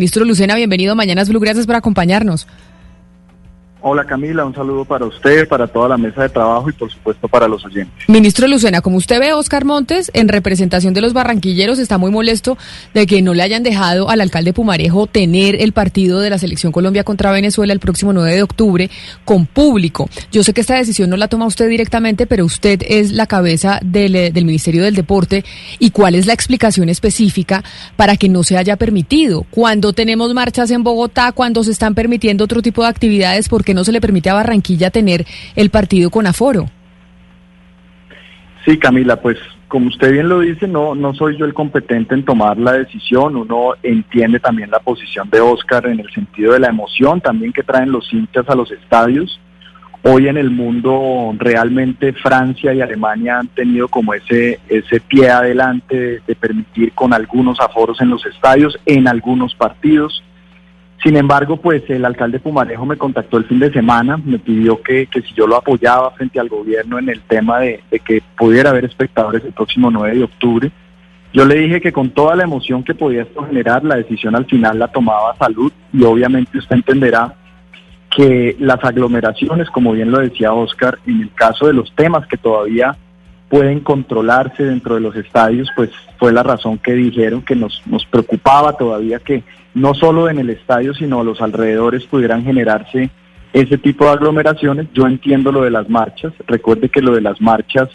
Ministro Lucena, bienvenido a Mañanas Blue, gracias por acompañarnos. Hola Camila, un saludo para usted, para toda la mesa de trabajo y por supuesto para los oyentes. Ministro Lucena, como usted ve, Oscar Montes, en representación de los barranquilleros, está muy molesto de que no le hayan dejado al alcalde Pumarejo tener el partido de la Selección Colombia contra Venezuela el próximo 9 de octubre con público. Yo sé que esta decisión no la toma usted directamente, pero usted es la cabeza del, eh, del Ministerio del Deporte. ¿Y cuál es la explicación específica para que no se haya permitido? Cuando tenemos marchas en Bogotá, cuando se están permitiendo otro tipo de actividades, porque no se le permite a Barranquilla tener el partido con aforo. Sí, Camila, pues como usted bien lo dice, no, no soy yo el competente en tomar la decisión. Uno entiende también la posición de Oscar en el sentido de la emoción también que traen los hinchas a los estadios. Hoy en el mundo realmente Francia y Alemania han tenido como ese, ese pie adelante de, de permitir con algunos aforos en los estadios, en algunos partidos. Sin embargo, pues el alcalde Pumarejo me contactó el fin de semana, me pidió que, que si yo lo apoyaba frente al gobierno en el tema de, de, que pudiera haber espectadores el próximo 9 de octubre. Yo le dije que con toda la emoción que podía esto generar, la decisión al final la tomaba salud y obviamente usted entenderá que las aglomeraciones, como bien lo decía Oscar, en el caso de los temas que todavía pueden controlarse dentro de los estadios, pues fue la razón que dijeron que nos, nos preocupaba todavía que no solo en el estadio, sino a los alrededores pudieran generarse ese tipo de aglomeraciones. Yo entiendo lo de las marchas, recuerde que lo de las marchas,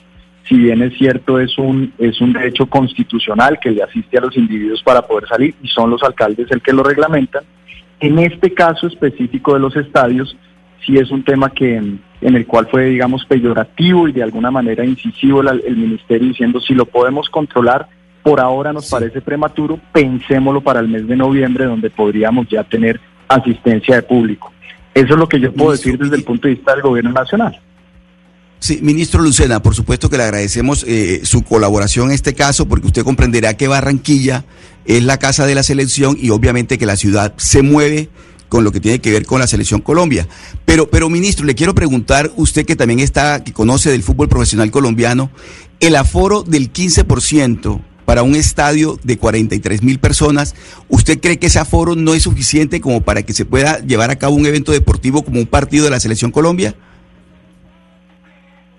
si bien es cierto, es un, es un derecho constitucional que le asiste a los individuos para poder salir y son los alcaldes el que lo reglamentan. En este caso específico de los estadios, sí es un tema que en el cual fue, digamos, peyorativo y de alguna manera incisivo el, el ministerio diciendo si lo podemos controlar, por ahora nos sí. parece prematuro, pensémoslo para el mes de noviembre donde podríamos ya tener asistencia de público. Eso es lo que yo puedo Ministro, decir desde el punto de vista del gobierno nacional. Sí, ministro Lucena, por supuesto que le agradecemos eh, su colaboración en este caso, porque usted comprenderá que Barranquilla es la casa de la selección y obviamente que la ciudad se mueve con lo que tiene que ver con la selección Colombia. Pero, pero ministro, le quiero preguntar, usted que también está, que conoce del fútbol profesional colombiano, el aforo del 15% para un estadio de 43 mil personas, ¿usted cree que ese aforo no es suficiente como para que se pueda llevar a cabo un evento deportivo como un partido de la Selección Colombia?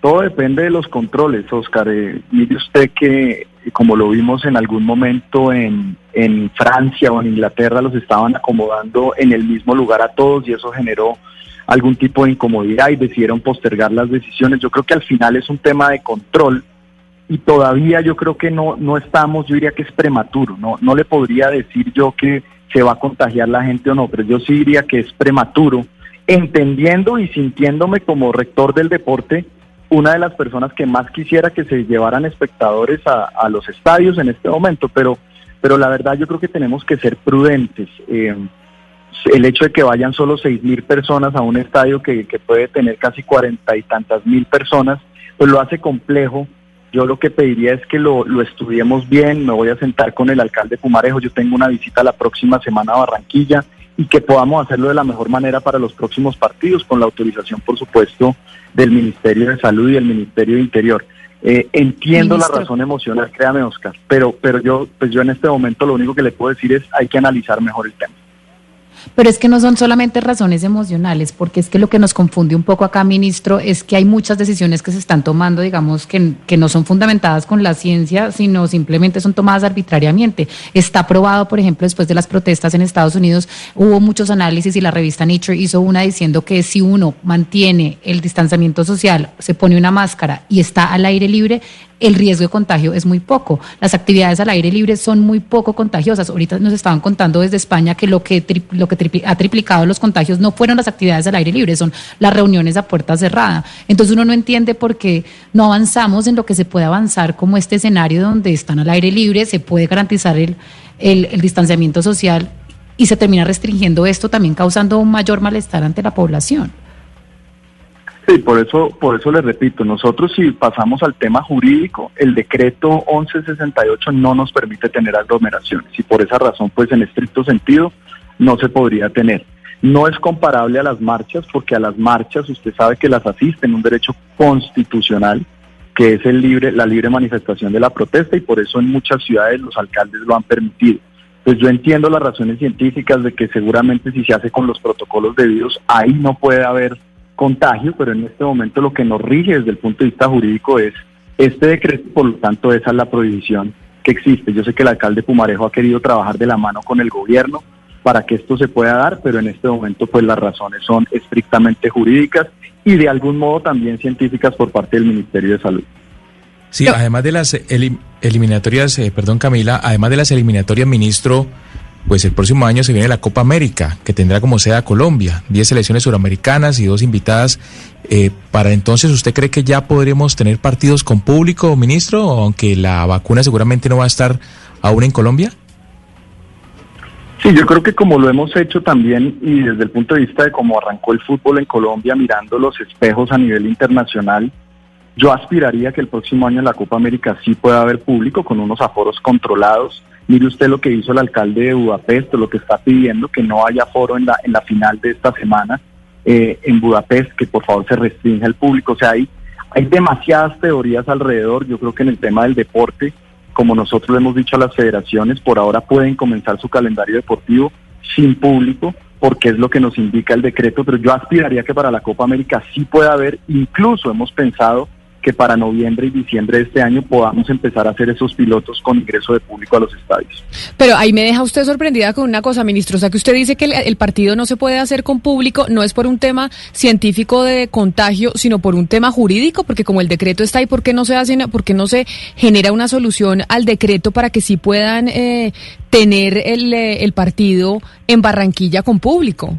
Todo depende de los controles, Oscar. Eh, mire usted que, como lo vimos en algún momento en, en Francia o en Inglaterra, los estaban acomodando en el mismo lugar a todos y eso generó algún tipo de incomodidad y decidieron postergar las decisiones. Yo creo que al final es un tema de control y todavía yo creo que no, no estamos, yo diría que es prematuro, no, no le podría decir yo que se va a contagiar la gente o no, pero yo sí diría que es prematuro, entendiendo y sintiéndome como rector del deporte, una de las personas que más quisiera que se llevaran espectadores a, a los estadios en este momento, pero, pero la verdad yo creo que tenemos que ser prudentes. Eh, el hecho de que vayan solo seis mil personas a un estadio que, que puede tener casi cuarenta y tantas mil personas, pues lo hace complejo yo lo que pediría es que lo, lo, estudiemos bien, me voy a sentar con el alcalde Pumarejo, yo tengo una visita la próxima semana a Barranquilla y que podamos hacerlo de la mejor manera para los próximos partidos, con la autorización, por supuesto, del Ministerio de Salud y del Ministerio de Interior. Eh, entiendo Ministro. la razón emocional, créame, Oscar, pero, pero yo, pues yo en este momento lo único que le puedo decir es hay que analizar mejor el tema. Pero es que no son solamente razones emocionales, porque es que lo que nos confunde un poco acá, ministro, es que hay muchas decisiones que se están tomando, digamos, que, que no son fundamentadas con la ciencia, sino simplemente son tomadas arbitrariamente. Está probado, por ejemplo, después de las protestas en Estados Unidos, hubo muchos análisis y la revista Nature hizo una diciendo que si uno mantiene el distanciamiento social, se pone una máscara y está al aire libre, el riesgo de contagio es muy poco. Las actividades al aire libre son muy poco contagiosas. Ahorita nos estaban contando desde España que lo que, tri lo que ha triplicado los contagios no fueron las actividades al aire libre, son las reuniones a puerta cerrada. Entonces uno no entiende por qué no avanzamos en lo que se puede avanzar como este escenario donde están al aire libre, se puede garantizar el, el, el distanciamiento social y se termina restringiendo esto también causando un mayor malestar ante la población. Sí, por eso, por eso le repito, nosotros si pasamos al tema jurídico, el decreto 1168 no nos permite tener aglomeraciones y por esa razón, pues en estricto sentido, no se podría tener. No es comparable a las marchas, porque a las marchas usted sabe que las asisten un derecho constitucional, que es el libre, la libre manifestación de la protesta, y por eso en muchas ciudades los alcaldes lo han permitido. pues yo entiendo las razones científicas de que seguramente si se hace con los protocolos debidos, ahí no puede haber contagio, pero en este momento lo que nos rige desde el punto de vista jurídico es este decreto, por lo tanto esa es la prohibición que existe. Yo sé que el alcalde Pumarejo ha querido trabajar de la mano con el gobierno para que esto se pueda dar, pero en este momento pues las razones son estrictamente jurídicas y de algún modo también científicas por parte del Ministerio de Salud. Sí, además de las eliminatorias, eh, perdón Camila, además de las eliminatorias, ministro, pues el próximo año se viene la Copa América, que tendrá como sede a Colombia, 10 selecciones suramericanas y dos invitadas. Eh, para entonces, ¿usted cree que ya podremos tener partidos con público, ministro, aunque la vacuna seguramente no va a estar aún en Colombia? Sí, yo creo que como lo hemos hecho también y desde el punto de vista de cómo arrancó el fútbol en Colombia, mirando los espejos a nivel internacional, yo aspiraría que el próximo año en la Copa América sí pueda haber público con unos aforos controlados Mire usted lo que hizo el alcalde de Budapest, lo que está pidiendo, que no haya foro en la, en la final de esta semana eh, en Budapest, que por favor se restrinja el público. O sea, hay, hay demasiadas teorías alrededor. Yo creo que en el tema del deporte, como nosotros le hemos dicho a las federaciones, por ahora pueden comenzar su calendario deportivo sin público, porque es lo que nos indica el decreto, pero yo aspiraría que para la Copa América sí pueda haber, incluso hemos pensado que para noviembre y diciembre de este año podamos empezar a hacer esos pilotos con ingreso de público a los estadios. Pero ahí me deja usted sorprendida con una cosa, ministro. O sea, que usted dice que el, partido no se puede hacer con público, no es por un tema científico de contagio, sino por un tema jurídico, porque como el decreto está ahí, ¿por qué no se hace, por qué no se genera una solución al decreto para que sí puedan eh, tener el, eh, el partido en Barranquilla con público?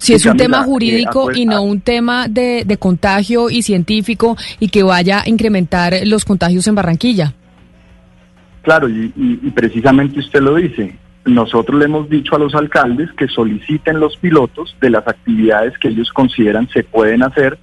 Si es un tema jurídico y no un tema de, contagio y científico y que vaya a incrementar los contagios en Barranquilla. Claro, y, precisamente usted lo dice. Nosotros le hemos dicho a los alcaldes que soliciten los pilotos de las actividades que ellos consideran se pueden hacer.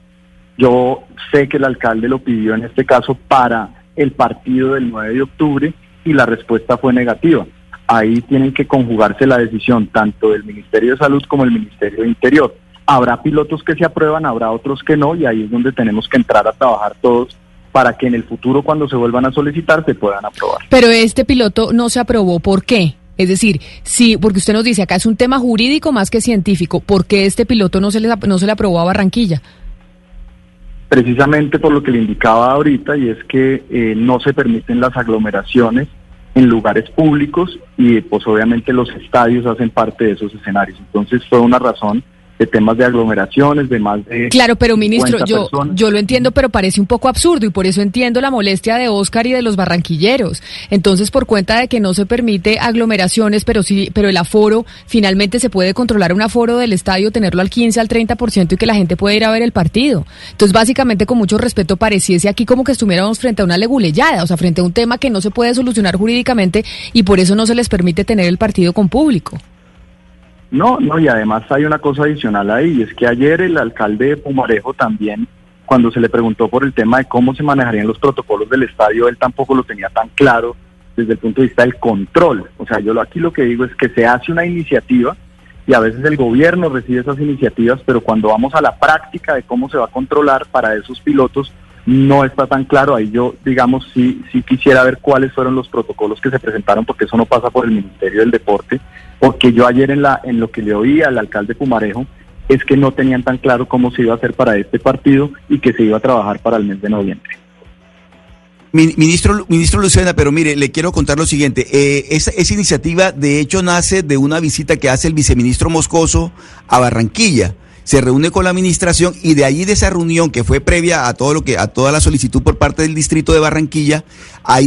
Yo sé que el alcalde lo pidió en este caso para el partido del 9 de octubre y la respuesta fue negativa ahí tienen que conjugarse la decisión tanto del Ministerio de Salud como el Ministerio de Interior. Habrá pilotos que se aprueban, habrá otros que no, y ahí es donde tenemos que entrar a trabajar todos para que en el futuro cuando se vuelvan a solicitar se puedan aprobar. Pero este piloto no se aprobó, ¿por qué? Es decir, sí, porque usted nos dice acá es un tema jurídico más que científico, ¿por qué este piloto no se le, no se le aprobó a Barranquilla? Precisamente por lo que le indicaba ahorita, y es que eh, no se permiten las aglomeraciones en lugares públicos y pues obviamente los estadios hacen parte de esos escenarios. Entonces fue una razón de temas de aglomeraciones, de más de... Claro, pero ministro, yo, yo lo entiendo, pero parece un poco absurdo y por eso entiendo la molestia de Oscar y de los barranquilleros. Entonces, por cuenta de que no se permite aglomeraciones, pero sí, pero el aforo, finalmente se puede controlar un aforo del estadio, tenerlo al 15, al 30% y que la gente pueda ir a ver el partido. Entonces, básicamente, con mucho respeto, pareciese aquí como que estuviéramos frente a una leguleyada, o sea, frente a un tema que no se puede solucionar jurídicamente y por eso no se les permite tener el partido con público. No, no, y además hay una cosa adicional ahí, y es que ayer el alcalde de Pumarejo también, cuando se le preguntó por el tema de cómo se manejarían los protocolos del estadio, él tampoco lo tenía tan claro desde el punto de vista del control. O sea, yo aquí lo que digo es que se hace una iniciativa y a veces el gobierno recibe esas iniciativas, pero cuando vamos a la práctica de cómo se va a controlar para esos pilotos, no está tan claro. Ahí yo, digamos, sí, sí quisiera ver cuáles fueron los protocolos que se presentaron, porque eso no pasa por el Ministerio del Deporte, porque yo ayer en, la, en lo que le oí al alcalde Pumarejo es que no tenían tan claro cómo se iba a hacer para este partido y que se iba a trabajar para el mes de noviembre. Ministro, ministro Lucena, pero mire, le quiero contar lo siguiente. Eh, esa, esa iniciativa, de hecho, nace de una visita que hace el viceministro Moscoso a Barranquilla se reúne con la administración y de allí de esa reunión que fue previa a todo lo que a toda la solicitud por parte del distrito de Barranquilla,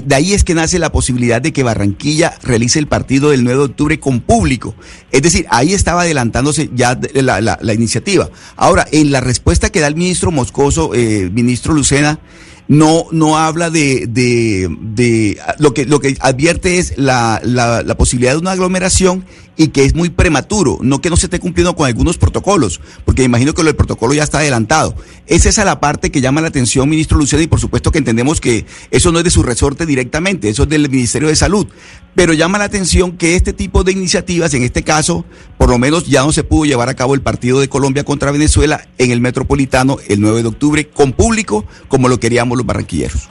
de ahí es que nace la posibilidad de que Barranquilla realice el partido del 9 de octubre con público. Es decir, ahí estaba adelantándose ya la, iniciativa. Ahora, en la respuesta que da el ministro Moscoso, eh, ministro Lucena, no, no habla de, de, de, lo que lo que advierte es la, la, posibilidad de una aglomeración y que es muy prematuro, no que no se esté cumpliendo con algunos protocolos, porque imagino que lo del protocolo ya está adelantado. Es esa la parte que llama la atención, ministro Luciano, y por supuesto que entendemos que eso no es de su resorte directamente, eso es del Ministerio de Salud. Pero llama la atención que este tipo de iniciativas, en este caso, por lo menos ya no se pudo llevar a cabo el partido de Colombia contra Venezuela en el Metropolitano el 9 de octubre con público, como lo queríamos los barranquilleros.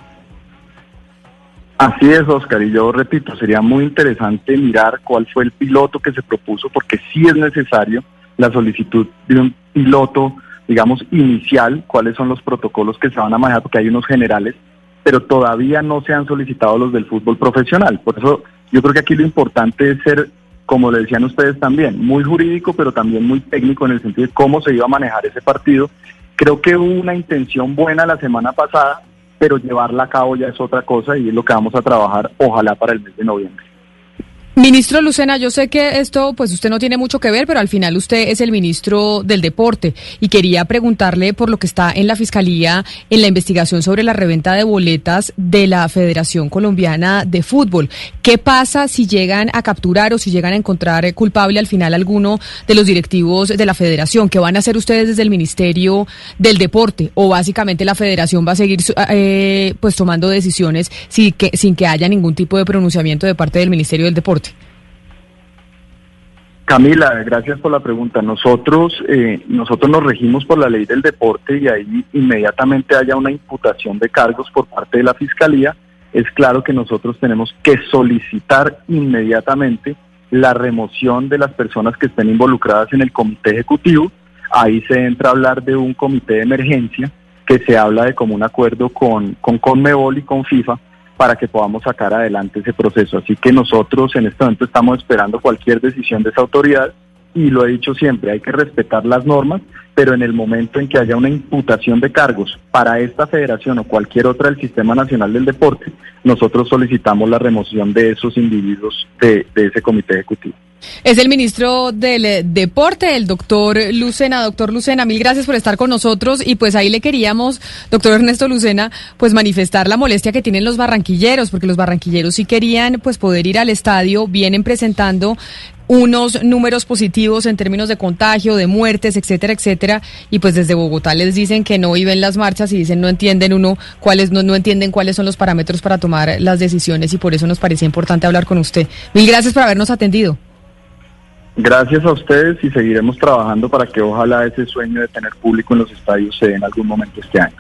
Así es, Oscar, y yo repito, sería muy interesante mirar cuál fue el piloto que se propuso, porque sí es necesario la solicitud de un piloto, digamos, inicial, cuáles son los protocolos que se van a manejar, porque hay unos generales, pero todavía no se han solicitado los del fútbol profesional. Por eso yo creo que aquí lo importante es ser, como le decían ustedes también, muy jurídico, pero también muy técnico en el sentido de cómo se iba a manejar ese partido. Creo que hubo una intención buena la semana pasada, pero llevarla a cabo ya es otra cosa y es lo que vamos a trabajar, ojalá para el mes de noviembre. Ministro Lucena, yo sé que esto, pues usted no tiene mucho que ver, pero al final usted es el ministro del deporte y quería preguntarle por lo que está en la fiscalía en la investigación sobre la reventa de boletas de la Federación Colombiana de Fútbol. ¿Qué pasa si llegan a capturar o si llegan a encontrar culpable al final alguno de los directivos de la Federación? ¿Qué van a hacer ustedes desde el Ministerio del Deporte? O básicamente la Federación va a seguir, eh, pues tomando decisiones sin que sin que haya ningún tipo de pronunciamiento de parte del Ministerio del Deporte. Camila, gracias por la pregunta. Nosotros, eh, nosotros nos regimos por la ley del deporte y ahí inmediatamente haya una imputación de cargos por parte de la Fiscalía, es claro que nosotros tenemos que solicitar inmediatamente la remoción de las personas que estén involucradas en el comité ejecutivo. Ahí se entra a hablar de un comité de emergencia que se habla de común acuerdo con, con Conmebol y con FIFA para que podamos sacar adelante ese proceso. Así que nosotros en este momento estamos esperando cualquier decisión de esa autoridad y lo he dicho siempre, hay que respetar las normas, pero en el momento en que haya una imputación de cargos para esta federación o cualquier otra del Sistema Nacional del Deporte, nosotros solicitamos la remoción de esos individuos de, de ese comité ejecutivo. Es el ministro del eh, Deporte, el doctor Lucena. Doctor Lucena, mil gracias por estar con nosotros y pues ahí le queríamos, doctor Ernesto Lucena, pues manifestar la molestia que tienen los barranquilleros, porque los barranquilleros sí querían pues poder ir al estadio, vienen presentando unos números positivos en términos de contagio, de muertes, etcétera, etcétera, y pues desde Bogotá les dicen que no viven las marchas y dicen no entienden uno cuáles no, no entienden cuáles son los parámetros para tomar las decisiones y por eso nos parecía importante hablar con usted. Mil gracias por habernos atendido. Gracias a ustedes y seguiremos trabajando para que ojalá ese sueño de tener público en los estadios se dé en algún momento este año.